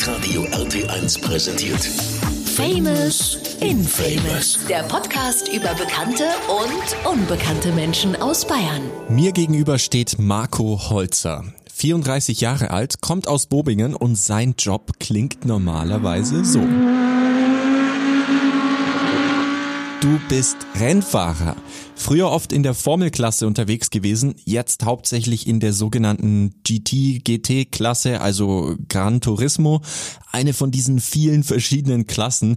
Hitradio RT1 präsentiert. Famous Infamous. Der Podcast über bekannte und unbekannte Menschen aus Bayern. Mir gegenüber steht Marco Holzer. 34 Jahre alt, kommt aus Bobingen und sein Job klingt normalerweise so. Du bist Rennfahrer. Früher oft in der Formelklasse unterwegs gewesen, jetzt hauptsächlich in der sogenannten GT-GT-Klasse, also Gran Turismo, eine von diesen vielen verschiedenen Klassen.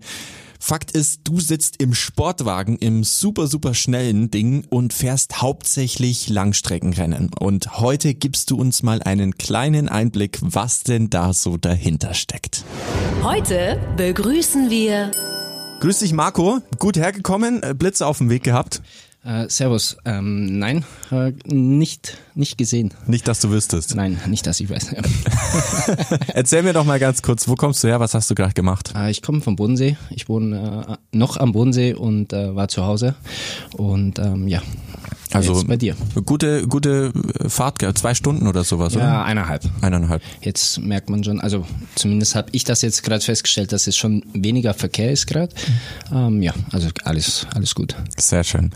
Fakt ist, du sitzt im Sportwagen im super, super schnellen Ding und fährst hauptsächlich Langstreckenrennen. Und heute gibst du uns mal einen kleinen Einblick, was denn da so dahinter steckt. Heute begrüßen wir Grüß dich, Marco. Gut hergekommen, äh, Blitze auf dem Weg gehabt. Äh, servus. Ähm, nein, äh, nicht, nicht gesehen. Nicht, dass du wüsstest. Nein, nicht, dass ich weiß. Erzähl mir doch mal ganz kurz, wo kommst du her? Was hast du gerade gemacht? äh, ich komme vom Bodensee. Ich wohne äh, noch am Bodensee und äh, war zu Hause. Und ähm, ja, Also jetzt bei dir. gute, gute Fahrt, gell? zwei Stunden oder sowas, oder? Ja, eineinhalb. Eineinhalb. Jetzt merkt man schon, also zumindest habe ich das jetzt gerade festgestellt, dass es schon weniger Verkehr ist gerade. Ähm, ja, also alles, alles gut. Sehr schön.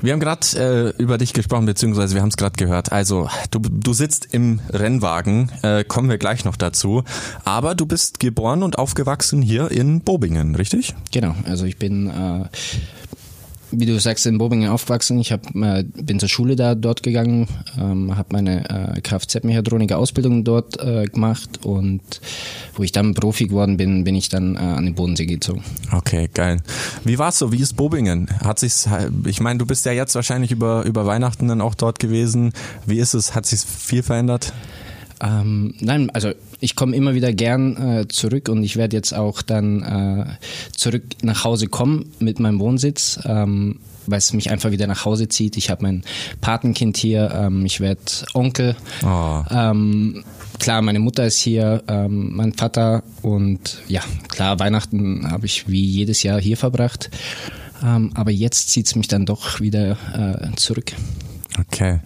Wir haben gerade äh, über dich gesprochen, beziehungsweise wir haben es gerade gehört. Also du, du sitzt im Rennwagen, äh, kommen wir gleich noch dazu. Aber du bist geboren und aufgewachsen hier in Bobingen, richtig? Genau, also ich bin, äh, wie du sagst, in Bobingen aufgewachsen. Ich hab, äh, bin zur Schule da dort gegangen, ähm, habe meine äh, Kfz-Mechatroniker-Ausbildung dort äh, gemacht und wo ich dann Profi geworden bin, bin ich dann äh, an den Bodensee gezogen. Okay, geil. Wie war's so? Wie ist Bobingen? Hat sich's, ich meine, du bist ja jetzt wahrscheinlich über, über Weihnachten dann auch dort gewesen. Wie ist es? Hat sich viel verändert? Ähm, nein, also ich komme immer wieder gern äh, zurück und ich werde jetzt auch dann äh, zurück nach Hause kommen mit meinem Wohnsitz. Ähm, weil es mich einfach wieder nach Hause zieht. Ich habe mein Patenkind hier, ähm, ich werde Onkel. Oh. Ähm, klar, meine Mutter ist hier, ähm, mein Vater und ja, klar, Weihnachten habe ich wie jedes Jahr hier verbracht. Ähm, aber jetzt zieht es mich dann doch wieder äh, zurück. Okay.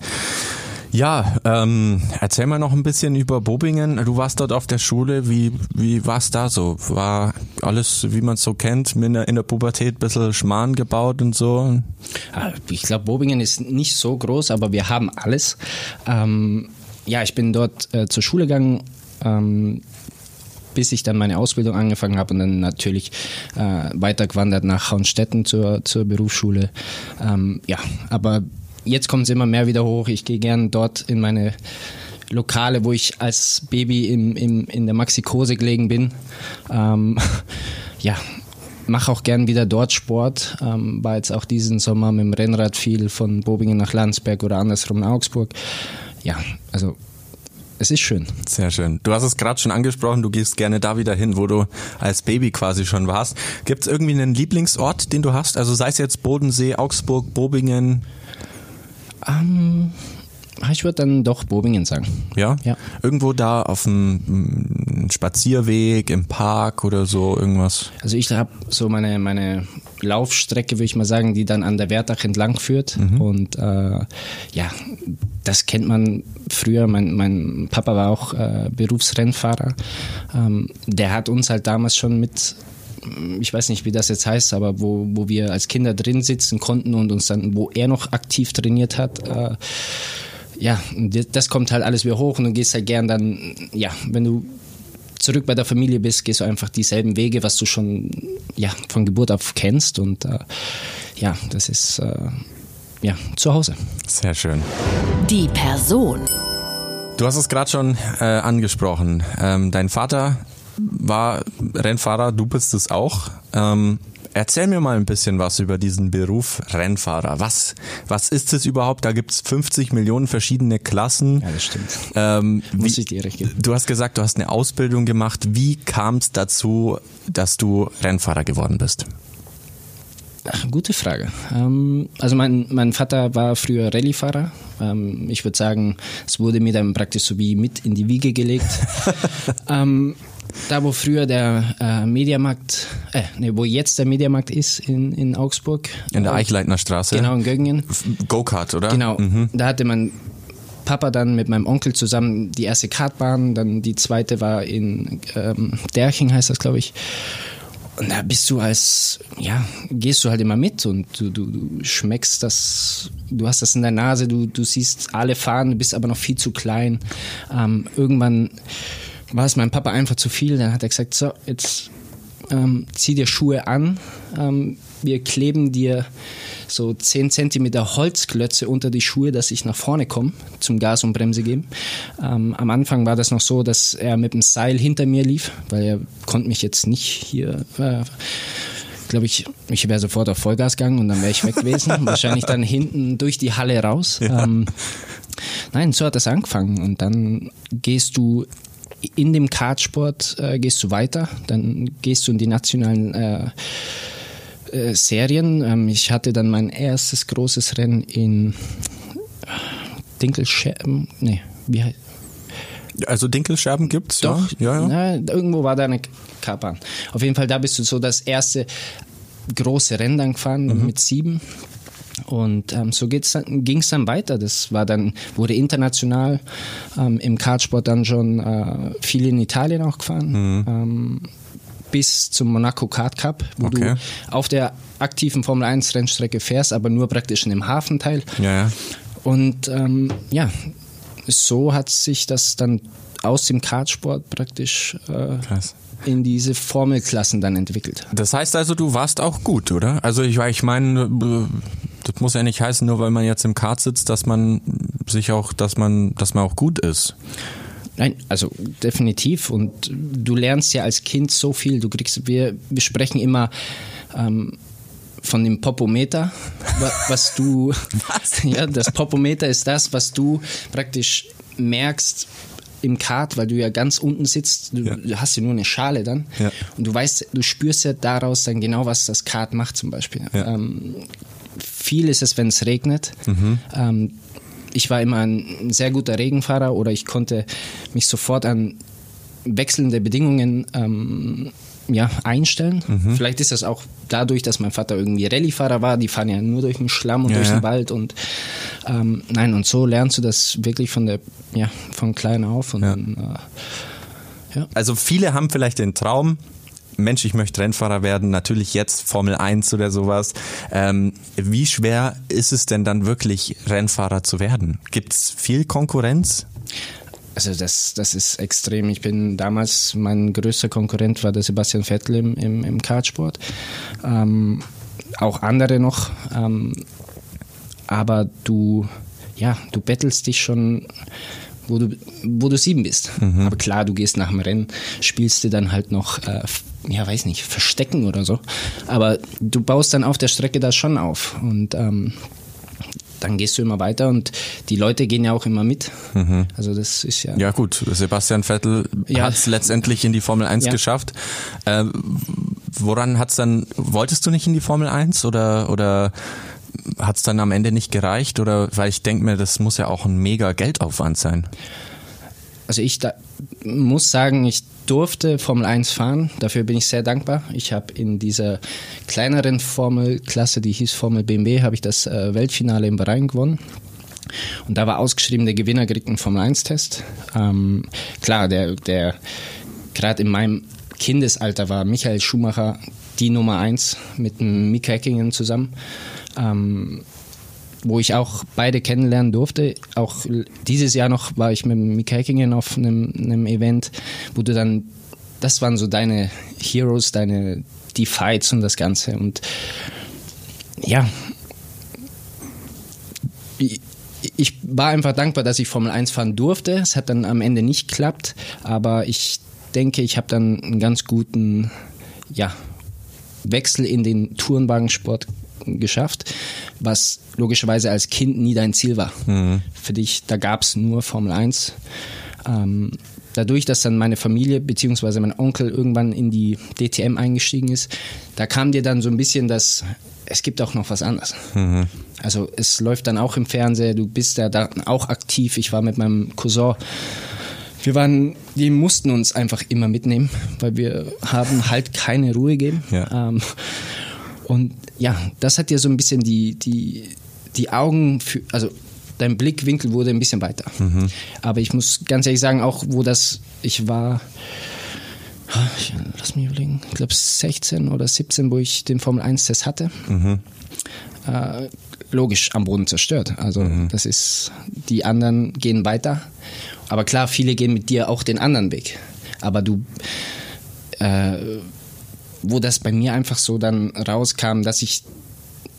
Ja, ähm, erzähl mal noch ein bisschen über Bobingen. Du warst dort auf der Schule. Wie, wie war es da so? War alles, wie man es so kennt, in der, in der Pubertät ein bisschen Schmarrn gebaut und so? Ah, Ich glaube, Bobingen ist nicht so groß, aber wir haben alles. Ähm, ja, ich bin dort äh, zur Schule gegangen. Ähm, bis ich dann meine Ausbildung angefangen habe und dann natürlich äh, weitergewandert nach Haunstetten zur, zur Berufsschule. Ähm, ja, aber jetzt kommt es immer mehr wieder hoch. Ich gehe gern dort in meine Lokale, wo ich als Baby im, im, in der Maxikose gelegen bin. Ähm, ja, mache auch gern wieder dort Sport. Ähm, war jetzt auch diesen Sommer mit dem Rennrad viel von Bobingen nach Landsberg oder andersrum nach Augsburg. Ja, also es ist schön. Sehr schön. Du hast es gerade schon angesprochen, du gehst gerne da wieder hin, wo du als Baby quasi schon warst. Gibt es irgendwie einen Lieblingsort, den du hast? Also sei es jetzt Bodensee, Augsburg, Bobingen, Ähm, ich würde dann doch Bobingen sagen. ja? Ja. Irgendwo da auf dem mm, Spazierweg, im Park oder so, irgendwas? Also ich habe so meine, meine Laufstrecke, würde ich mal sagen, die dann an der Wertach entlang führt. Und äh, ja, das kennt man früher. Mein, mein Papa war auch äh, Berufsrennfahrer. Ähm, der hat uns halt damals schon mit ich weiß nicht, wie das jetzt heißt, aber wo, wo wir als Kinder drin sitzen konnten und uns dann, wo er noch aktiv trainiert hat, äh, ja, das kommt halt alles wieder hoch und du gehst halt gern dann, ja, wenn du zurück bei der Familie bist, gehst du einfach dieselben Wege, was du schon ja, von Geburt auf kennst und äh, ja, das ist äh, ja, zu Hause. Sehr schön. die Person. Du hast es gerade schon äh, angesprochen. Ähm, dein Vater war Rennfahrer, du bist es auch. Ähm, erzähl mir mal ein bisschen was über diesen Beruf Rennfahrer. Was, was ist es überhaupt? Da gibt's 50 Millionen verschiedene Klassen. Ja, das stimmt. Ähm, Muss ich dir recht geben. Du hast gesagt, du hast eine Ausbildung gemacht. Wie kam es dazu, dass du Rennfahrer geworden bist? Ach, Gute Frage. Ähm, also mein, mein Vater war früher Rallyefahrer. Ähm, ich würde sagen, es wurde mir dann praktisch so wie mit in die Wiege gelegt. da wo früher der äh, Mediamarkt, äh, nee, wo jetzt der Mediamarkt ist in, in Augsburg. In der äh, Eichleitner Straße? Genau, in Göggingen. Go-Kart, oder? Genau, Mhm. da hatte man Papa dann mit meinem Onkel zusammen die erste Kartbahn, dann die zweite war in ähm, Derching, heißt das, glaube ich. Und da bist du als, ja, gehst du halt immer mit und du, du, du schmeckst das, du hast das in der Nase, du, du siehst alle fahren, du bist aber noch viel zu klein. Ähm, irgendwann war es meinem Papa einfach zu viel, dann hat er gesagt, so, jetzt ähm, zieh dir Schuhe an, ähm, wir kleben dir so 10 cm Holzklötze unter die Schuhe, dass ich nach vorne komme zum Gas und Bremse geben. Ähm, am Anfang war das noch so, dass er mit dem Seil hinter mir lief, weil er konnte mich jetzt nicht hier äh, glaube ich, ich wäre sofort auf Vollgas gegangen und dann wäre ich weg gewesen. Wahrscheinlich dann hinten durch die Halle raus. Ja. Ähm, nein, so hat das angefangen. Und dann gehst du in dem Kartsport, äh, gehst du weiter. Dann gehst du in die nationalen äh, äh, Serien. Ähm, ich hatte dann mein erstes großes Rennen in Dinkelscherben. Nee, wie heißt also Dinkelscherben gibt's, Doch, ja. ja, ja. Na, irgendwo war da eine Kapern. Auf jeden Fall, da bist du so das erste große Rennen dann gefahren mhm. mit sieben. Und ähm, so ging es dann weiter. Das war dann, wurde international ähm, im Kartsport dann schon äh, viel in Italien auch gefahren. Mhm. Ähm, bis zum Monaco Kart Cup, wo okay. du auf der aktiven Formel 1 Rennstrecke fährst, aber nur praktisch in dem Hafenteil. Ja, ja. Und ähm, ja, so hat sich das dann aus dem Kartsport praktisch äh, in diese Formelklassen dann entwickelt. Das heißt also, du warst auch gut, oder? Also ich, ich meine, das muss ja nicht heißen, nur weil man jetzt im Kart sitzt, dass man sich auch, dass man, dass man auch gut ist. Nein, also definitiv. Und du lernst ja als Kind so viel. Du kriegst, wir, wir sprechen immer ähm, von dem Popometer, was du, was? ja, das Popometer ist das, was du praktisch merkst im Kart, weil du ja ganz unten sitzt, du, ja. hast ja nur eine Schale dann ja. und du weißt, du spürst ja daraus dann genau, was das Kart macht zum Beispiel. Ja. Ähm, viel ist es, wenn es regnet. Mhm. Ähm, ich war immer ein sehr guter Regenfahrer oder ich konnte mich sofort an wechselnde Bedingungen ähm, ja, einstellen. Mhm. Vielleicht ist das auch dadurch, dass mein Vater irgendwie Rallyefahrer war. Die fahren ja nur durch den Schlamm und ja, durch den Wald und ähm, nein und so lernst du das wirklich von der ja von klein auf und ja. Dann, äh, ja. Also viele haben vielleicht den Traum, Mensch, ich möchte Rennfahrer werden, natürlich jetzt Formel 1 oder sowas. Ähm, wie schwer ist es denn dann wirklich, Rennfahrer zu werden? Gibt es viel Konkurrenz? Also das, das ist extrem. Ich bin damals, mein größter Konkurrent war der Sebastian Vettel im, im, im Kartsport. Ähm, auch andere noch. Ähm, aber du, ja, du bettelst dich schon wo du, wo du sieben bist. Mhm. Aber klar, du gehst nach dem Rennen, spielst du dann halt noch, äh, ja, weiß nicht, Verstecken oder so. Aber du baust dann auf der Strecke das schon auf. Und ähm, dann gehst du immer weiter und die Leute gehen ja auch immer mit. Mhm. Also das ist ja. Ja gut, Sebastian Vettel ja. hat es letztendlich in die Formel 1 ja. geschafft. Äh, woran hat's dann, wolltest du nicht in die Formel 1 oder, oder hat es dann am Ende nicht gereicht? Oder weil ich denke mir, das muss ja auch ein mega Geldaufwand sein. Also ich da, muss sagen, ich durfte Formel 1 fahren. Dafür bin ich sehr dankbar. Ich habe in dieser kleineren Formelklasse, die hieß Formel BMW, habe ich das äh, Weltfinale in Bahrain gewonnen. Und da war ausgeschrieben, der Gewinner kriegt einen Formel 1-Test. Ähm, klar, der, der gerade in meinem Kindesalter war Michael Schumacher die Nummer 1 mit dem Mika Häkkinen zusammen ähm, wo ich auch beide kennenlernen durfte. Auch dieses Jahr noch war ich mit Mika Häkkinen auf einem, einem Event, wo du dann, das waren so deine Heroes, deine, die Fights und das Ganze. Und ja, ich war einfach dankbar, dass ich Formel 1 fahren durfte. Es hat dann am Ende nicht geklappt, aber ich denke, ich habe dann einen ganz guten ja, Wechsel in den Tourenwagensport geschafft, was logischerweise als Kind nie dein Ziel war. Mhm. Für dich, da gab es nur Formel 1. Ähm, dadurch, dass dann meine Familie bzw. mein Onkel irgendwann in die DTM eingestiegen ist, da kam dir dann so ein bisschen das, es gibt auch noch was anderes. Mhm. Also es läuft dann auch im Fernsehen, du bist ja da auch aktiv. Ich war mit meinem Cousin wir waren, die mussten uns einfach immer mitnehmen, weil wir haben halt keine Ruhe gegeben. Ja. Ähm, und ja, das hat dir so ein bisschen die, die, die Augen für, also dein Blickwinkel wurde ein bisschen weiter. Aber ich muss ganz ehrlich sagen, auch wo das, ich war, ich, lass mich überlegen, ich glaube 16 oder 17, wo ich den Formel 1-Test hatte. Äh, logisch am Boden zerstört. Also das ist, die anderen gehen weiter. Aber klar, viele gehen mit dir auch den anderen Weg. Aber du, äh, wo das bei mir einfach so dann rauskam, dass ich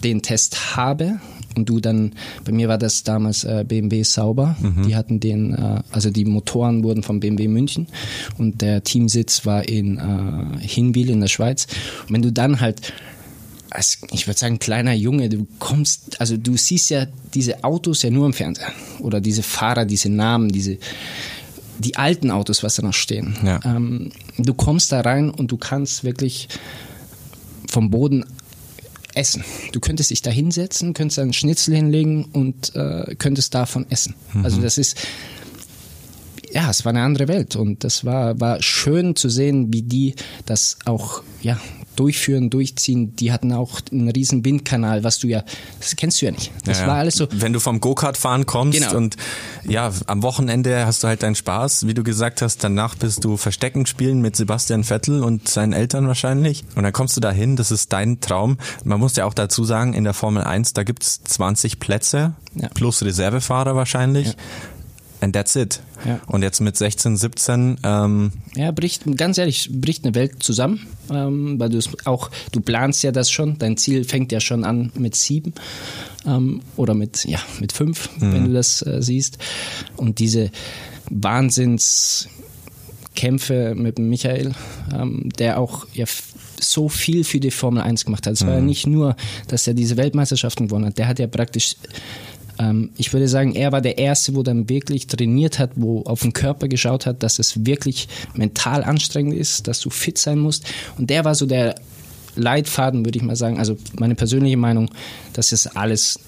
den Test habe und du dann, bei mir war das damals äh, BMW Sauber, die hatten den, äh, also die Motoren wurden von BMW München und der Teamsitz war in äh, Hinwil in der Schweiz. Und wenn du dann halt als, ich würde sagen, kleiner Junge, du kommst, also du siehst ja diese Autos ja nur im Fernsehen. Oder diese Fahrer, diese Namen, diese, die alten Autos, was da noch stehen. Ja. Ähm, du kommst da rein und du kannst wirklich vom Boden essen. Du könntest dich da hinsetzen, könntest einen Schnitzel hinlegen und äh, könntest davon essen. Also das ist, ja, es war eine andere Welt und das war, war schön zu sehen, wie die das auch, ja, durchführen, durchziehen. Die hatten auch einen riesen Windkanal, was du ja, das kennst du ja nicht. Das Ja, war alles so, Wenn du vom Go-Kart fahren kommst Genau. und ja, am Wochenende hast du halt deinen Spaß, wie du gesagt hast, danach bist du Verstecken spielen mit Sebastian Vettel und seinen Eltern wahrscheinlich und dann kommst du dahin, das ist dein Traum. Man muss ja auch dazu sagen, in der Formel 1, da gibt's 20 Plätze Ja. plus Reservefahrer wahrscheinlich. Ja. And that's it. Ja. Und jetzt mit 16, 17, ähm, Ja, bricht, ganz ehrlich, bricht eine Welt zusammen, ähm, weil du es auch, du planst ja das schon, dein Ziel fängt ja schon an mit sieben ähm, oder mit, ja, mit fünf, wenn du das äh, siehst. Und diese Wahnsinnskämpfe mit Michael, ähm, der auch ja, so viel für die Formel 1 gemacht hat. Es war ja nicht nur, dass er diese Weltmeisterschaften gewonnen hat, der hat ja praktisch ähm, ich würde sagen, er war der Erste, wo dann wirklich trainiert hat, wo auf den Körper geschaut hat, dass es wirklich mental anstrengend ist, dass du fit sein musst. Und der war so der Leitfaden, würde ich mal sagen. Also meine persönliche Meinung, dass es alles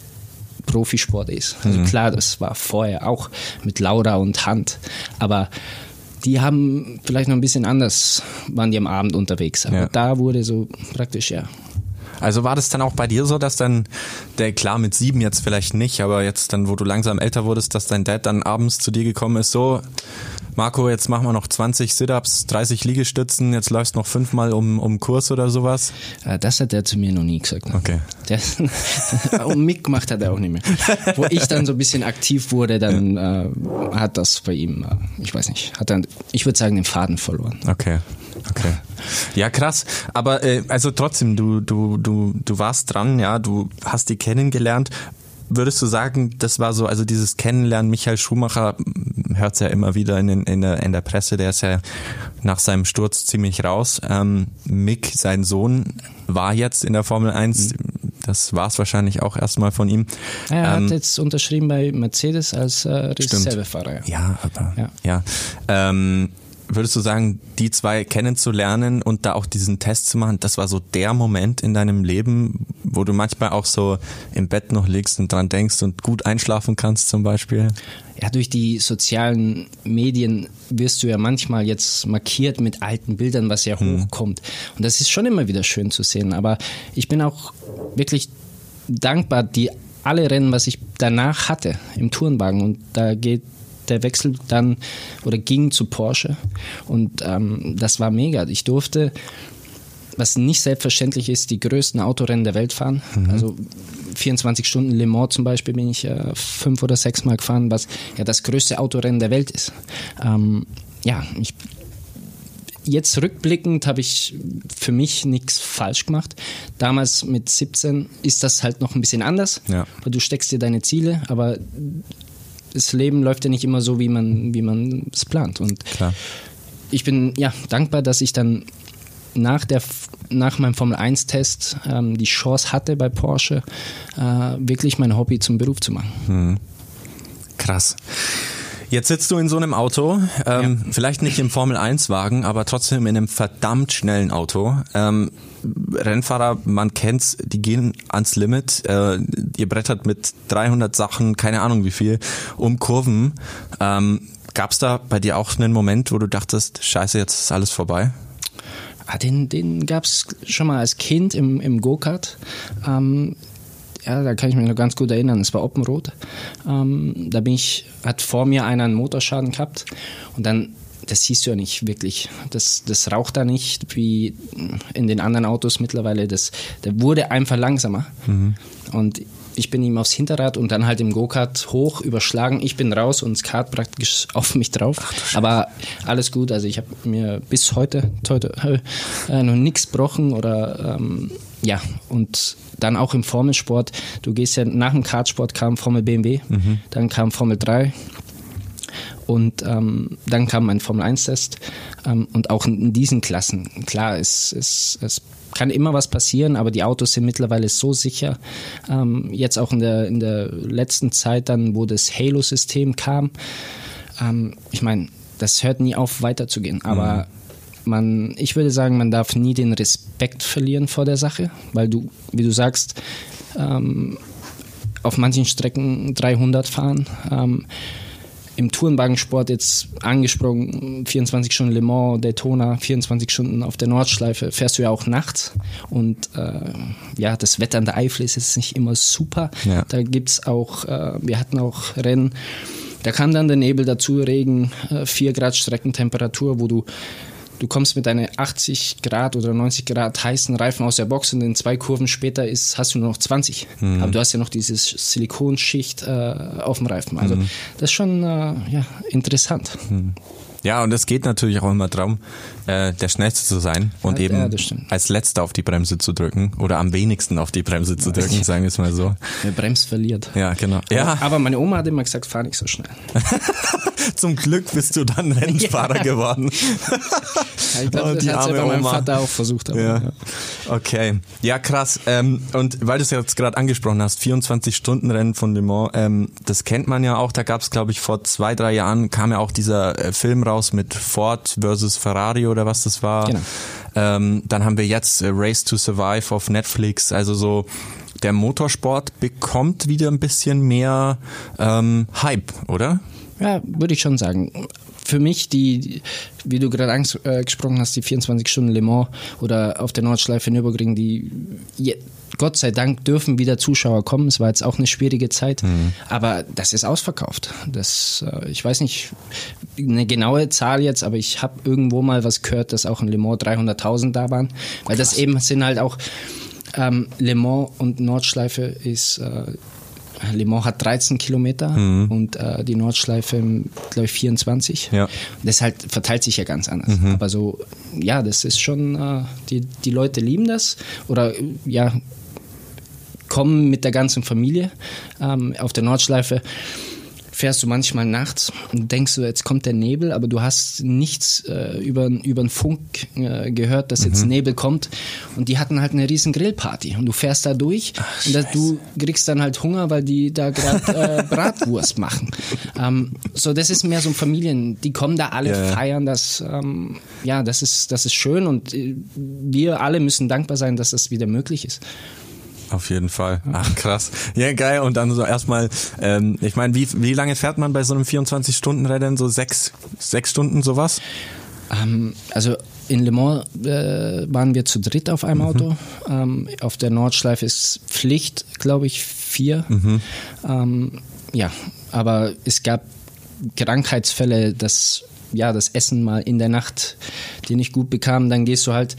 Profisport ist. Also klar, das war vorher auch mit Laura und Hand, aber die haben vielleicht noch ein bisschen anders, waren die am Abend unterwegs. Aber Ja. da wurde so praktisch, ja, Also war das dann auch bei dir so, dass dann, der klar mit sieben jetzt vielleicht nicht, aber jetzt dann, wo du langsam älter wurdest, dass dein Dad dann abends zu dir gekommen ist, so, Marco, jetzt machen wir noch 20 Sit-Ups, 30 Liegestützen, jetzt läufst noch fünfmal um, um Kurs oder sowas. Äh, Das hat er zu mir noch nie gesagt. ne? Okay. Der, und mitgemacht hat er auch nicht mehr. Wo ich dann so ein bisschen aktiv wurde, dann äh, hat das bei ihm, äh, ich weiß nicht, hat dann, ich würde sagen, den Faden verloren. Okay. Okay. Ja, krass. Aber äh, also trotzdem, du, du, du, du warst dran, ja, du hast die kennengelernt. Würdest du sagen, das war so, also dieses Kennenlernen, Michael Schumacher hört es ja immer wieder in, in, der, in der Presse, der ist ja nach seinem Sturz ziemlich raus. Ähm, Mick, sein Sohn, war jetzt in der Formel 1. Das war es wahrscheinlich auch erstmal von ihm. Er Ähm, hat jetzt unterschrieben bei Mercedes als äh, Reservefahrer. Ja, aber ja. Ja. Ähm, würdest du sagen, die zwei kennenzulernen und da auch diesen Test zu machen, das war so der Moment in deinem Leben, wo du manchmal auch so im Bett noch liegst und dran denkst und gut einschlafen kannst zum Beispiel? Ja, durch die sozialen Medien wirst du ja manchmal jetzt markiert mit alten Bildern, was ja hochkommt. Und das ist schon immer wieder schön zu sehen. Aber ich bin auch wirklich dankbar, die alle Rennen, was ich danach hatte im Tourenwagen. Und da geht der Wechsel dann oder ging zu Porsche. Und ähm, das war mega. Ich durfte was nicht selbstverständlich ist, die größten Autorennen der Welt fahren. Also 24 Stunden Le Mans zum Beispiel bin ich äh, fünf oder sechs Mal gefahren, was ja das größte Autorennen der Welt ist. Ähm, ja, ich, jetzt rückblickend habe ich für mich nichts falsch gemacht. Damals mit 17 ist das halt noch ein bisschen anders, Ja. weil du steckst dir deine Ziele, aber das Leben läuft ja nicht immer so, wie man wie man es plant. Und Klar. ich bin ja dankbar, dass ich dann nach, der, nach meinem Formel-1-Test ähm, die Chance hatte bei Porsche, äh, wirklich mein Hobby zum Beruf zu machen. Krass. Jetzt sitzt du in so einem Auto, ähm, vielleicht nicht im Formel-1-Wagen, aber trotzdem in einem verdammt schnellen Auto. Ähm, Rennfahrer, man kennt's, die gehen ans Limit. Äh, ihr brettert mit 300 Sachen, keine Ahnung wie viel, um Kurven. Ähm, gab's da bei dir auch einen Moment, wo du dachtest, scheiße, jetzt ist alles vorbei? Ah, den den gab es schon mal als Kind im, im Go-Kart. Ähm, ja, da kann ich mich noch ganz gut erinnern. Es war Oppenrot. Ähm, da bin ich, hat vor mir einer einen Motorschaden gehabt und dann das siehst du ja nicht wirklich. Das, das raucht da nicht wie in den anderen Autos mittlerweile. Das, der wurde einfach langsamer. Mhm. Und ich bin ihm aufs Hinterrad und dann halt im Go-Kart hoch überschlagen. Ich bin raus und das Kart praktisch auf mich drauf. Ach, Aber alles gut. Also ich habe mir bis heute, heute äh, noch nichts gebrochen oder ähm, ja und dann auch im Formelsport. Du gehst ja nach dem Kartsport kam Formel BMW, mhm. dann kam Formel 3 und ähm, dann kam ein Formel-1-Test ähm, und auch in, diesen Klassen. Klar, es, es, es kann immer was passieren, aber die Autos sind mittlerweile so sicher. Ähm, jetzt auch in der, in der letzten Zeit dann, wo das Halo-System kam. Ähm, ich meine, das hört nie auf, weiterzugehen. Aber mhm. Man, ich würde sagen, man darf nie den Respekt verlieren vor der Sache, weil du, wie du sagst, ähm, auf manchen Strecken 300 fahren. Ähm, im Tourenwagensport jetzt angesprochen, 24 Stunden Le Mans, Daytona, 24 Stunden auf der Nordschleife, fährst du ja auch nachts. Und äh, ja, das Wetter an der Eifel ist jetzt nicht immer super. Ja. Da gibt es auch, äh, wir hatten auch Rennen, da kam dann der Nebel dazu, Regen, äh, 4 Grad Streckentemperatur, wo du du kommst mit deinen 80 Grad oder 90 Grad heißen Reifen aus der Box und in zwei Kurven später ist, hast du nur noch 20. Mhm. Aber du hast ja noch diese Silikonschicht äh, auf dem Reifen. Also mhm. das ist schon äh, ja, interessant. Mhm. Ja, und es geht natürlich auch immer darum, äh, der Schnellste zu sein und ja, eben ja, als Letzter auf die Bremse zu drücken oder am wenigsten auf die Bremse zu drücken, sagen wir es mal so. Wer bremst, verliert. Ja, genau. Ja. Aber meine Oma hat immer gesagt, fahr nicht so schnell. Zum Glück bist du dann Rennfahrer geworden. ich glaube, oh, das hat ja bei meinem Oma. Vater auch versucht. Aber, ja. Okay. Ja, krass. Ähm, und weil du es jetzt gerade angesprochen hast, 24-Stunden-Rennen von Le Mans, ähm, das kennt man ja auch. Da gab es, glaube ich, vor zwei, drei Jahren kam ja auch dieser äh, Film raus mit Ford versus Ferrari oder was das war. Genau. Ähm, dann haben wir jetzt äh, Race to Survive auf Netflix. Also so der Motorsport bekommt wieder ein bisschen mehr ähm, Hype, oder? Ja, würde ich schon sagen. Für mich, die, wie du gerade angesprochen hast, die 24 Stunden Le Mans oder auf der Nordschleife Nürburgring, die Gott sei Dank dürfen wieder Zuschauer kommen. Es war jetzt auch eine schwierige Zeit, mhm. aber das ist ausverkauft. Das, äh, ich weiß nicht eine genaue Zahl jetzt, aber ich habe irgendwo mal was gehört, dass auch in Le Mans 300.000 da waren, weil Krass. das eben sind halt auch ähm, Le Mans und Nordschleife ist äh, Le Mans hat 13 Kilometer mhm. und äh, die Nordschleife, glaube ich, 24. Ja. Das halt verteilt sich ja ganz anders. Mhm. Aber so, ja, das ist schon, äh, die, die Leute lieben das oder ja, kommen mit der ganzen Familie ähm, auf der Nordschleife fährst du manchmal nachts und denkst du, jetzt kommt der Nebel, aber du hast nichts äh, über, über den Funk äh, gehört, dass jetzt mhm. Nebel kommt. Und die hatten halt eine riesen Grillparty. Und du fährst da durch Ach, und das, du kriegst dann halt Hunger, weil die da gerade äh, Bratwurst machen. Ähm, so, das ist mehr so ein Familien, die kommen da alle ja. feiern das. Ähm, ja, das ist, das ist schön und äh, wir alle müssen dankbar sein, dass das wieder möglich ist. Auf jeden Fall. Ach krass. Ja, geil. Und dann so erstmal, ähm, ich meine, wie, wie lange fährt man bei so einem 24-Stunden-Rennen? So sechs, sechs Stunden sowas? Ähm, also in Le Mans äh, waren wir zu dritt auf einem mhm. Auto. Ähm, auf der Nordschleife ist Pflicht, glaube ich, vier. Mhm. Ähm, ja, aber es gab Krankheitsfälle, dass ja das Essen mal in der Nacht die nicht gut bekam. Dann gehst du halt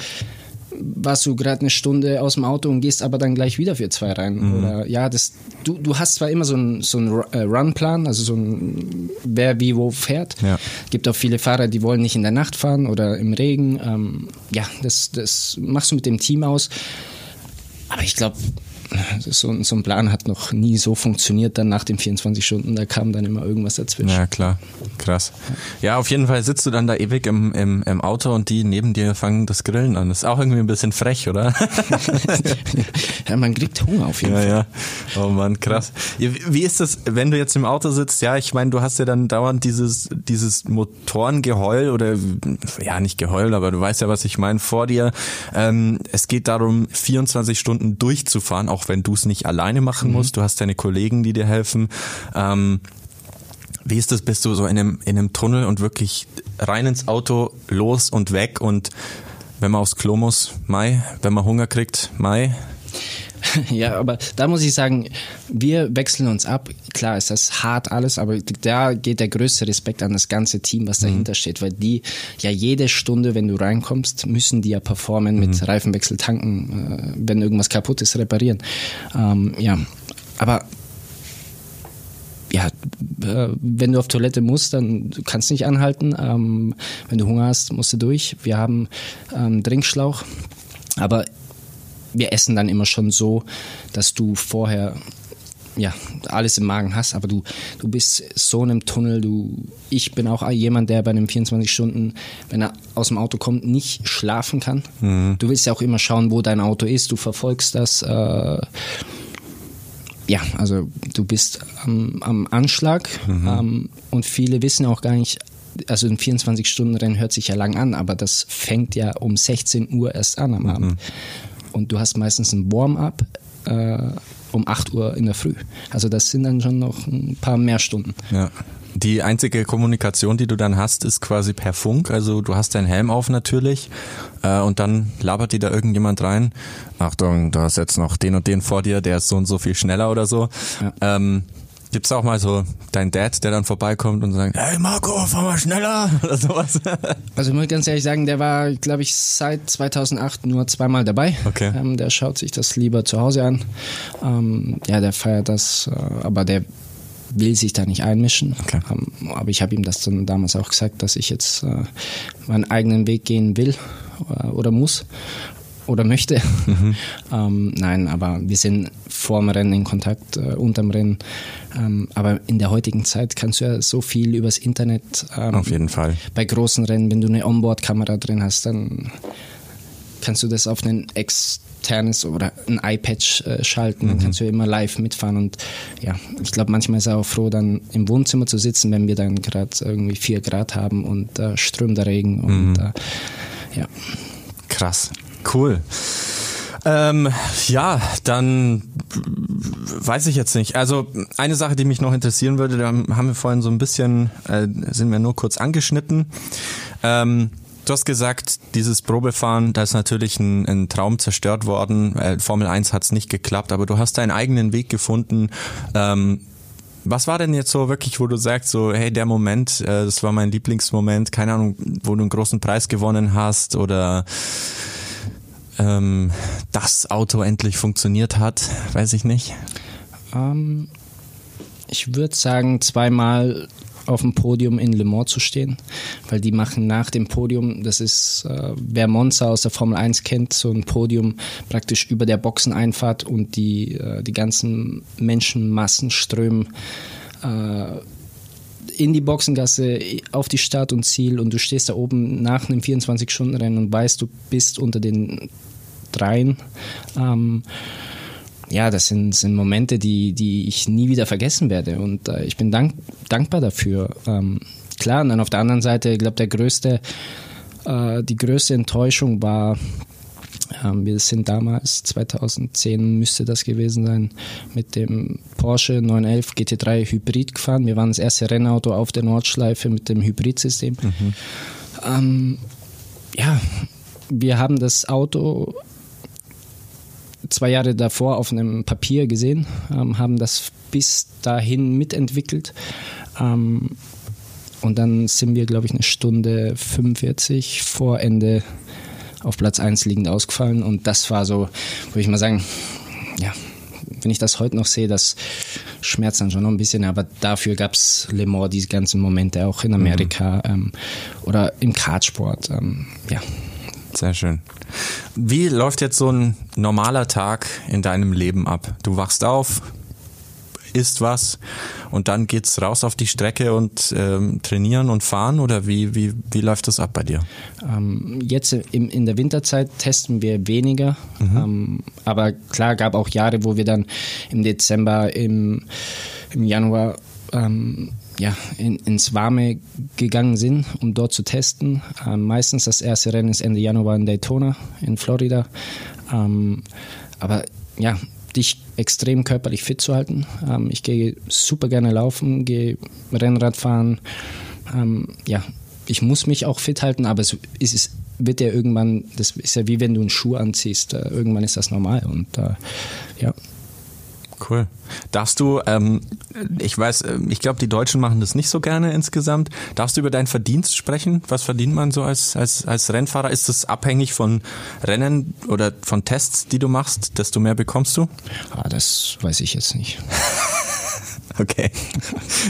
warst du gerade eine Stunde aus dem Auto und gehst aber dann gleich wieder für zwei rein. Mhm. Oder ja, das, du, du hast zwar immer so einen so einen äh, Runplan, also so ein wer wie wo fährt. Ja. Gibt auch viele Fahrer, die wollen nicht in der Nacht fahren oder im Regen. Ähm, ja, das, das machst du mit dem Team aus. Aber ich glaube, so, so, ein Plan hat noch nie so funktioniert dann nach den 24 Stunden. Da kam dann immer irgendwas dazwischen. Ja, klar. Krass. Ja, auf jeden Fall sitzt du dann da ewig im, im, im Auto und die neben dir fangen das Grillen an. Das ist auch irgendwie ein bisschen frech, oder? ja, man kriegt Hunger auf jeden ja, Fall. Ja, Oh Mann, krass. Wie ist das, wenn du jetzt im Auto sitzt? Ja, ich meine, du hast ja dann dauernd dieses, dieses Motorengeheul oder, ja, nicht Geheul, aber du weißt ja, was ich meine, vor dir. Ähm, es geht darum, 24 Stunden durchzufahren, auch wenn du es nicht alleine machen mhm. musst. Du hast deine Kollegen, die dir helfen. Ähm, wie ist das? Bist du so in einem, in einem Tunnel und wirklich rein ins Auto, los und weg und wenn man aufs Klo muss, Mai, wenn man Hunger kriegt, Mai? Ja, aber da muss ich sagen, wir wechseln uns ab. Klar ist das hart alles, aber da geht der größte Respekt an das ganze Team, was dahinter mhm. steht, weil die ja jede Stunde, wenn du reinkommst, müssen die ja performen mit mhm. Reifenwechsel, tanken, äh, wenn irgendwas kaputt ist, reparieren. Ähm, ja, aber ja, äh, wenn du auf Toilette musst, dann kannst du nicht anhalten. Ähm, wenn du Hunger hast, musst du durch. Wir haben ähm, Trinkschlauch, aber wir essen dann immer schon so, dass du vorher ja, alles im Magen hast, aber du, du bist so in einem Tunnel. Du, ich bin auch jemand, der bei einem 24 Stunden, wenn er aus dem Auto kommt, nicht schlafen kann. Mhm. Du willst ja auch immer schauen, wo dein Auto ist. Du verfolgst das. Äh, ja, also du bist am, am Anschlag mhm. ähm, und viele wissen auch gar nicht, also ein 24-Stunden-Rennen hört sich ja lang an, aber das fängt ja um 16 Uhr erst an am mhm. Abend. Und du hast meistens ein Warm-up äh, um 8 Uhr in der Früh. Also das sind dann schon noch ein paar mehr Stunden. Ja. Die einzige Kommunikation, die du dann hast, ist quasi per Funk. Also du hast deinen Helm auf natürlich äh, und dann labert dir da irgendjemand rein. Achtung, du hast jetzt noch den und den vor dir, der ist so und so viel schneller oder so. Ja. Ähm, Gibt's auch mal so deinen Dad, der dann vorbeikommt und sagt, hey Marco, fahr mal schneller oder sowas? Also ich muss ganz ehrlich sagen, der war, glaube ich, seit 2008 nur zweimal dabei. Okay. Ähm, der schaut sich das lieber zu Hause an. Ähm, ja, der feiert das, äh, aber der will sich da nicht einmischen. Okay. Ähm, aber ich habe ihm das dann damals auch gesagt, dass ich jetzt äh, meinen eigenen Weg gehen will äh, oder muss oder möchte. Mhm. ähm, nein, aber wir sind vor dem Rennen in Kontakt, äh, unterm Rennen. Ähm, aber in der heutigen Zeit kannst du ja so viel übers Internet. Ähm, Auf jeden Fall. Bei großen Rennen, wenn du eine Onboard-Kamera drin hast, dann kannst du das auf ein externes oder ein iPad äh, schalten, dann mhm. kannst du immer live mitfahren und ja, ich glaube, manchmal ist er auch froh, dann im Wohnzimmer zu sitzen, wenn wir dann gerade irgendwie vier Grad haben und äh, strömt der Regen und mhm. äh, ja. Krass. Cool. Ähm, ja, dann weiß ich jetzt nicht. Also eine Sache, die mich noch interessieren würde, da haben wir vorhin so ein bisschen, äh, sind wir nur kurz angeschnitten. Ähm, du hast gesagt, dieses Probefahren, da ist natürlich ein, ein Traum zerstört worden. Äh, Formel 1 hat es nicht geklappt, aber du hast deinen eigenen Weg gefunden. Ähm, was war denn jetzt so wirklich, wo du sagst, so, hey, der Moment, äh, das war mein Lieblingsmoment, keine Ahnung, wo du einen großen Preis gewonnen hast oder ähm, das Auto endlich funktioniert hat? Weiß ich nicht. Ähm, ich würde sagen, zweimal auf dem Podium in Le Mans zu stehen, weil die machen nach dem Podium, das ist, äh, wer Monza aus der Formel 1 kennt, so ein Podium praktisch über der Boxeneinfahrt und die, äh, die ganzen Menschenmassen strömen äh, in die Boxengasse, auf die Start und Ziel und du stehst da oben nach einem 24-Stunden-Rennen und weißt, du bist unter den dreien. Ähm, ja, das sind, sind Momente, die, die ich nie wieder vergessen werde und äh, ich bin dank, dankbar dafür. Ähm, klar, und dann auf der anderen Seite, ich glaube, der größte, äh, die größte Enttäuschung war, wir sind damals, 2010 müsste das gewesen sein, mit dem Porsche 911 GT3 Hybrid gefahren. Wir waren das erste Rennauto auf der Nordschleife mit dem Hybridsystem. Mhm. Ähm, ja, wir haben das Auto zwei Jahre davor auf einem Papier gesehen, ähm, haben das bis dahin mitentwickelt. Ähm, und dann sind wir, glaube ich, eine Stunde 45 vor Ende auf Platz 1 liegend ausgefallen. Und das war so, würde ich mal sagen, ja, wenn ich das heute noch sehe, das schmerzt dann schon noch ein bisschen, aber dafür gab es Le Mans, diese ganzen Momente auch in Amerika mhm. ähm, oder im Kartsport. Ähm, ja. Sehr schön. Wie läuft jetzt so ein normaler Tag in deinem Leben ab? Du wachst auf, isst was und dann geht's raus auf die Strecke und ähm, trainieren und fahren oder wie, wie, wie läuft das ab bei dir? Ähm, jetzt im, in der Winterzeit testen wir weniger, mhm. ähm, aber klar gab auch Jahre, wo wir dann im Dezember, im, im Januar ähm, ja, in, ins Warme gegangen sind, um dort zu testen. Ähm, meistens das erste Rennen ist Ende Januar in Daytona in Florida. Ähm, aber ja, dich extrem körperlich fit zu halten. Ähm, ich gehe super gerne laufen, gehe Rennrad fahren. Ähm, ja, ich muss mich auch fit halten, aber es ist, es wird ja irgendwann, das ist ja wie wenn du einen Schuh anziehst, äh, irgendwann ist das normal und äh, ja. Cool. Darfst du, ähm, ich weiß, äh, ich glaube, die Deutschen machen das nicht so gerne insgesamt. Darfst du über deinen Verdienst sprechen? Was verdient man so als, als, als Rennfahrer? Ist das abhängig von Rennen oder von Tests, die du machst, desto mehr bekommst du? Ah, das weiß ich jetzt nicht. okay.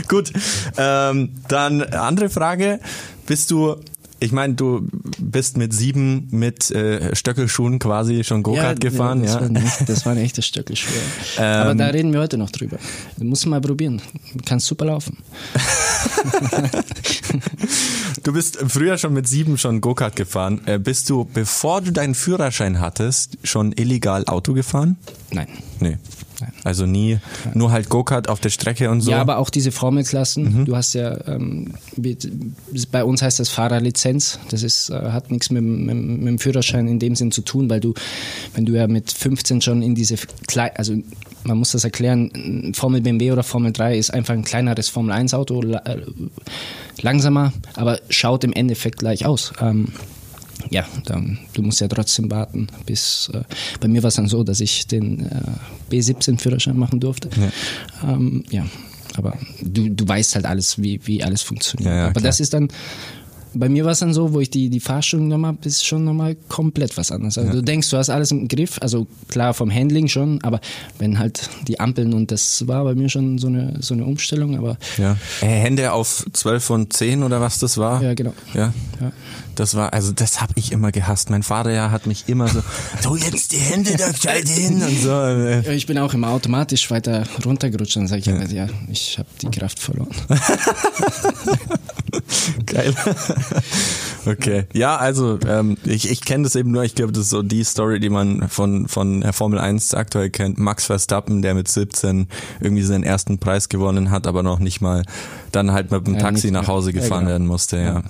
Gut. Ähm, dann andere Frage. Bist du ich meine, du bist mit sieben mit äh, Stöckelschuhen quasi schon Go-Kart ja, gefahren, ja. Das, ja. Waren echt, das waren echte Stöckelschuhe. Ähm, Aber da reden wir heute noch drüber. Du musst mal probieren. Du kannst super laufen. du bist früher schon mit sieben schon Go-Kart gefahren. Äh, bist du, bevor du deinen Führerschein hattest, schon illegal Auto gefahren? Nein. Nee. Also nie, nur halt Go-Kart auf der Strecke und so. Ja, aber auch diese Formelklassen. Mhm. Du hast ja, ähm, bei uns heißt das Fahrerlizenz. Das ist, äh, hat nichts mit, mit, mit, dem Führerschein in dem Sinn zu tun, weil du, wenn du ja mit 15 schon in diese, also man muss das erklären, Formel BMW oder Formel 3 ist einfach ein kleineres Formel 1 Auto, äh, langsamer, aber schaut im Endeffekt gleich aus. Ähm, ja, dann, du musst ja trotzdem warten, bis äh, bei mir war es dann so, dass ich den äh, B17-Führerschein machen durfte. Ja, ähm, ja aber du, du weißt halt alles, wie, wie alles funktioniert. Ja, ja, aber klar. das ist dann bei mir war es dann so, wo ich die, die Fahrstunden nochmal, ist schon nochmal komplett was anderes. Also ja. du denkst, du hast alles im Griff, also klar vom Handling schon, aber wenn halt die Ampeln und das war bei mir schon so eine, so eine Umstellung, aber. Ja. Äh, Hände auf 12 und 10 oder was das war? Ja, genau. Ja. ja. Das war, also das habe ich immer gehasst. Mein Vater ja hat mich immer so, so jetzt die Hände da gescheit hin und so. Ja, ich bin auch immer automatisch weiter runtergerutscht und sage ich, ja. ja, ich habe die Kraft verloren. Geil. okay. Ja, also ähm, ich, ich kenne das eben nur, ich glaube, das ist so die Story, die man von, von Formel 1 aktuell kennt. Max Verstappen, der mit 17 irgendwie seinen ersten Preis gewonnen hat, aber noch nicht mal dann halt mit dem ja, Taxi nach Hause gefahren ja, genau. werden musste, ja.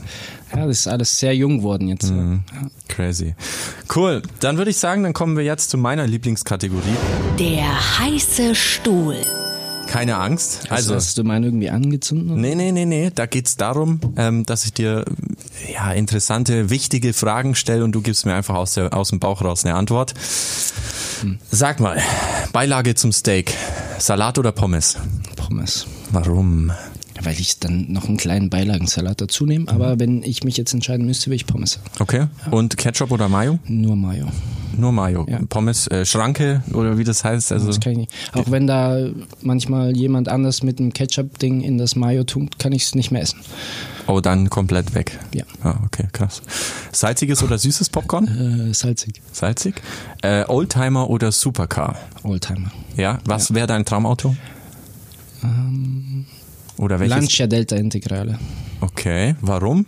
Ja, das ist alles sehr jung geworden jetzt. Mhm. Ja. Crazy. Cool. Dann würde ich sagen, dann kommen wir jetzt zu meiner Lieblingskategorie. Der heiße Stuhl. Keine Angst. Also hast du meinen irgendwie angezündet? Nee, nee, nee, nee. Da geht's darum, ähm, dass ich dir ja interessante, wichtige Fragen stelle und du gibst mir einfach aus, der, aus dem Bauch raus eine Antwort. Hm. Sag mal, Beilage zum Steak. Salat oder Pommes? Pommes. Warum? Weil ich dann noch einen kleinen Beilagensalat dazu nehme. Aber mhm. wenn ich mich jetzt entscheiden müsste, will ich Pommes. Okay. Ja. Und Ketchup oder Mayo? Nur Mayo. Nur Mayo. Ja. Pommes, äh, Schranke oder wie das heißt. Also das kann ich nicht. Auch wenn da manchmal jemand anders mit einem Ketchup-Ding in das Mayo tut, kann ich es nicht mehr essen. Oh, dann komplett weg. Ja. Ah, okay, krass. Salziges oder süßes Popcorn? Äh, salzig. Salzig. Äh, Oldtimer oder Supercar? Oldtimer. Ja, was ja. wäre dein Traumauto? Ähm, oder welches? Lancia Delta Integrale. Okay, warum?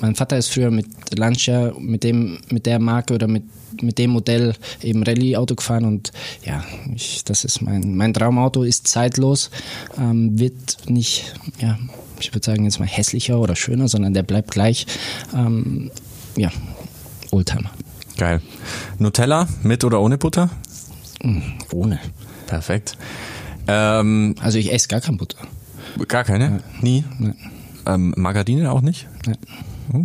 Mein Vater ist früher mit Lancia, mit dem, mit der Marke oder mit, mit dem Modell eben Rallye-Auto gefahren und ja, ich, das ist mein, mein Traumauto, ist zeitlos, ähm, wird nicht, ja, ich würde sagen jetzt mal hässlicher oder schöner, sondern der bleibt gleich. Ähm, ja, Oldtimer. Geil. Nutella mit oder ohne Butter? Mm, ohne. Perfekt. Ähm, also ich esse gar keine Butter. Gar keine? Nie? Nein. Ähm, Margarine auch nicht? Nein. Oh.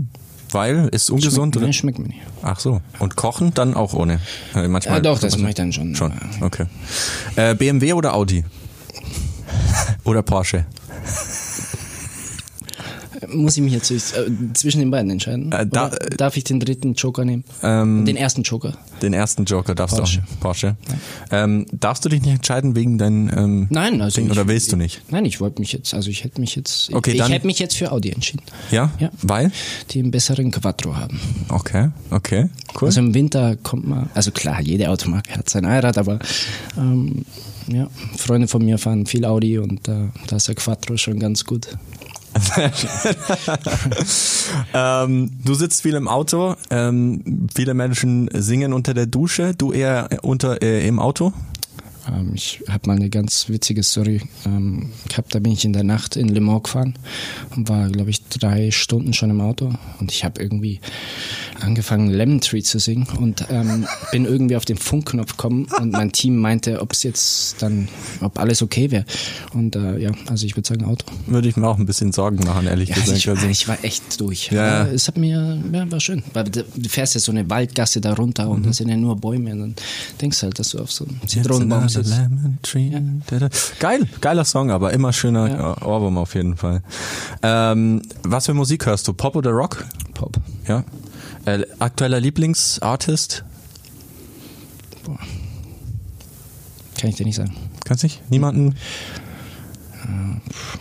Weil ist ungesund schmeckt, oder? Nein, schmeckt mir nicht. Ach so. Und kochen dann auch ohne? Äh, manchmal. Ja, doch, das mache ich dann schon. Schon. Okay. Äh, BMW oder Audi? oder Porsche? Muss ich mich jetzt äh, zwischen den beiden entscheiden? Äh, da, darf ich den dritten Joker nehmen? Ähm, den ersten Joker. Den ersten Joker darfst Porsche. du auch. Porsche. Ähm, darfst du dich nicht entscheiden wegen deinen ähm, Nein, also Ding, ich, oder willst du nicht? Nein, ich wollte mich jetzt, also ich hätte mich jetzt, okay, ich, ich hätte mich jetzt für Audi entschieden. Ja? Ja. Weil? Die einen besseren Quattro haben. Okay, okay, cool. Also im Winter kommt man, also klar, jede Automarke hat sein Einrad, aber ähm, ja, Freunde von mir fahren viel Audi und äh, da ist der Quattro schon ganz gut. ähm, du sitzt viel im Auto. Ähm, viele Menschen singen unter der Dusche. Du eher unter äh, im Auto? Ähm, ich habe mal eine ganz witzige Story ähm, gehabt. Da bin ich in der Nacht in Le Mans gefahren und war, glaube ich, drei Stunden schon im Auto. Und ich habe irgendwie angefangen Lemon Tree zu singen und ähm, bin irgendwie auf den Funkknopf gekommen und mein Team meinte, ob es jetzt dann, ob alles okay wäre. Und äh, ja, also ich würde sagen Auto. Würde ich mir auch ein bisschen Sorgen machen, ehrlich Ja, gesagt. ich, Also, ich war echt durch. Ja. Es hat mir, ja, war schön. Weil du fährst ja so eine Waldgasse da runter und da sind ja nur Bäume und dann denkst halt, dass du auf so einem Zitronenbaum sitzt. Another lemon tree. Da, da. Geil, geiler Song, aber immer schöner Ja. Ohrwurm auf jeden Fall. Ähm, was für Musik hörst du? Pop oder Rock? Pop. Ja. Äh, aktueller Lieblingsartist? Kann ich dir nicht sagen. Kannst nicht? Niemanden?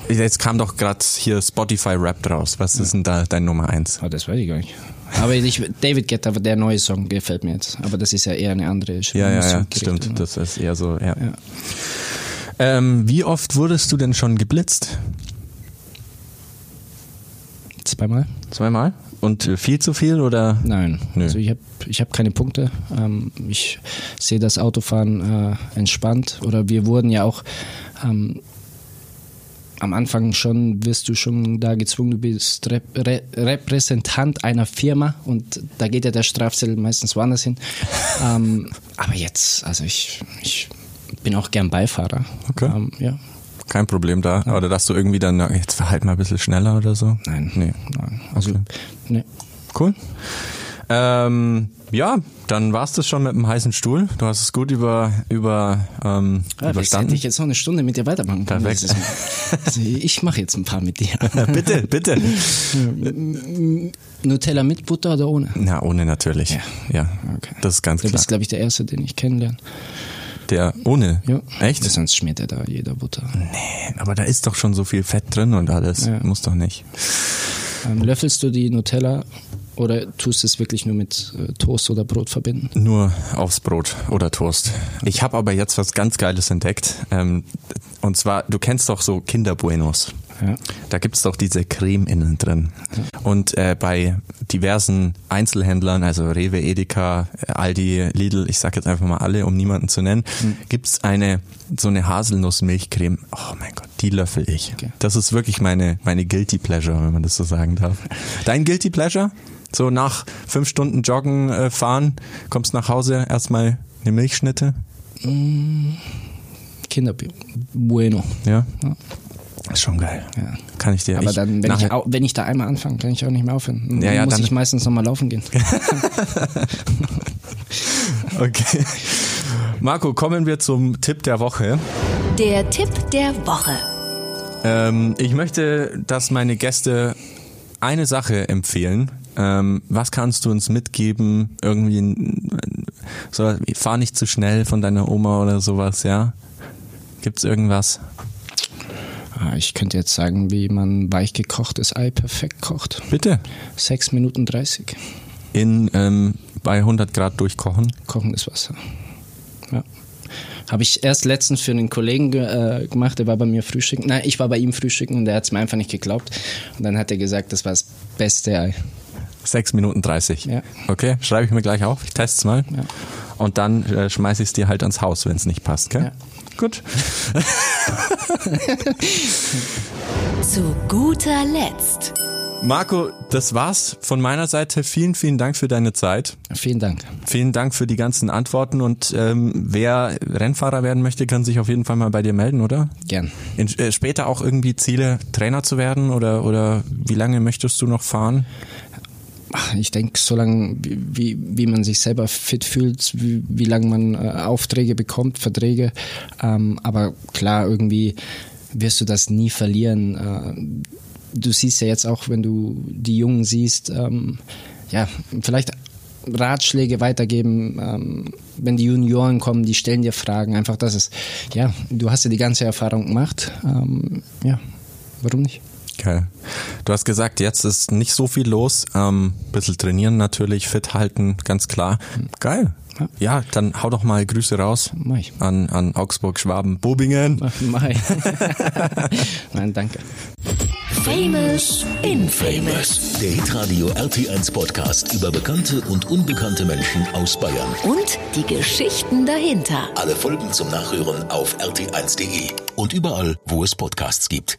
Jetzt kam doch gerade hier Spotify Rap raus. Was ist denn da dein Nummer eins? Aber das weiß ich gar nicht. Aber ich, David Guetta, der neue Song gefällt mir jetzt. Aber das ist ja eher eine andere Ja, ja, ja, Musikrichtung. stimmt. Das ist eher so, ja. Ja. Ähm, wie oft wurdest du denn schon geblitzt? Zweimal? Zweimal? Und äh, viel zu viel oder? Nein. Nö. Also ich habe ich hab keine Punkte. Ähm, ich sehe das Autofahren äh, entspannt. Oder wir wurden ja auch ähm, am Anfang schon, wirst du schon da gezwungen, du bist Rep Re Repräsentant einer Firma und da geht ja der Strafzettel meistens woanders hin. ähm, aber jetzt, also ich, ich bin auch gern Beifahrer. Okay. Ähm, ja. Kein Problem da. Oder dass du irgendwie dann, jetzt verhalt mal ein bisschen schneller oder so? Nein. Nee. Nein. Also, Okay. nee. Cool. Ähm, ja, dann war's das schon mit dem heißen Stuhl. Du hast es gut über, über ähm, Ja, das hätte überstanden. ich jetzt noch eine Stunde mit dir weitermachen können. Perfekt. Mal. Also ich mache jetzt ein paar mit dir. bitte, bitte. Nutella mit Butter oder ohne? Na, ohne natürlich. Ja, Ja. Okay. das ist ganz Du klar. bist, glaube ich, der Erste, den ich kennenlerne. Der ohne? Ja. Echt? Sonst schmiert er da jeder Butter. Nee, aber da ist doch schon so viel Fett drin und alles. Ja. Muss doch nicht. Ähm, löffelst du die Nutella oder tust du es wirklich nur mit äh, Toast oder Brot verbinden? Nur aufs Brot oder Toast. Ich habe aber jetzt was ganz Geiles entdeckt. Ähm, und zwar, du kennst doch so Kinderbuenos. Ja. Da gibt's doch diese Creme innen drin. Und äh, bei diversen Einzelhändlern, also Rewe, Edeka, äh, Aldi, Lidl, ich sag jetzt einfach mal alle, um niemanden zu nennen, gibt's eine so eine Haselnuss-Milchcreme. Oh mein Gott, die löffel ich. Okay. Das ist wirklich meine meine Guilty Pleasure, wenn man das so sagen darf. Dein Guilty Pleasure? So nach fünf Stunden Joggen äh, fahren, kommst nach Hause, erstmal eine Milchschnitte. Kinder Bueno. Ja. Ja. Ist schon geil. Ja. Kann ich dir Aber ich, dann, wenn ich, wenn ich da einmal anfange, kann ich auch nicht mehr aufhören. Dann Ja, ja, muss dann- ich meistens nochmal laufen gehen. Okay. Marco, kommen wir zum Tipp der Woche. Der Tipp der Woche. Ähm, ich möchte, dass meine Gäste eine Sache empfehlen. Ähm, was kannst du uns mitgeben? Irgendwie, so, fahr nicht zu schnell von deiner Oma oder sowas, ja? Gibt's irgendwas? Ah, Ich könnte jetzt sagen, wie man weich gekochtes Ei perfekt kocht. Bitte. 6 Minuten 30 In, ähm, bei 100 Grad durchkochen. kochendes Wasser. Ja. Habe ich erst letztens für einen Kollegen ge äh, gemacht, der war bei mir frühstücken. Nein, ich war bei ihm frühstücken und der hat es mir einfach nicht geglaubt. Und dann hat er gesagt, das war das beste Ei. 6 Minuten 30. Ja. Okay, schreibe ich mir gleich auf. Ich teste es mal. Ja. Und dann äh, schmeiße ich es dir halt ans Haus, wenn es nicht passt, gell? Ja. Gut. Zu guter Letzt. Marco, das war's von meiner Seite. Vielen, vielen Dank für deine Zeit. Vielen Dank. Vielen Dank für die ganzen Antworten und ähm, wer Rennfahrer werden möchte, kann sich auf jeden Fall mal bei dir melden, oder? Gern. In, äh, später auch irgendwie Ziele, Trainer zu werden oder oder wie lange möchtest du noch fahren? Ich denke, solange wie, wie, wie man sich selber fit fühlt, wie, wie lange man äh, Aufträge bekommt, Verträge. Ähm, aber klar, irgendwie wirst du das nie verlieren. Äh, du siehst ja jetzt auch, wenn du die Jungen siehst, ähm, ja, vielleicht Ratschläge weitergeben, ähm, wenn die Junioren kommen, die stellen dir Fragen, einfach das ist, ja, du hast ja die ganze Erfahrung gemacht, ähm, ja, warum nicht? Geil. Du hast gesagt, jetzt ist nicht so viel los. Ähm, bisschen trainieren natürlich, fit halten, ganz klar. Geil. Ja. Ja, dann hau doch mal Grüße raus Mach ich. an, an Augsburg, Schwaben, Bobingen. Mai. Nein, danke. Famous in Famous. Der Hitradio RT1 Podcast über bekannte und unbekannte Menschen aus Bayern. Und die Geschichten dahinter. Alle Folgen zum Nachhören auf rt1.de und überall, wo es Podcasts gibt.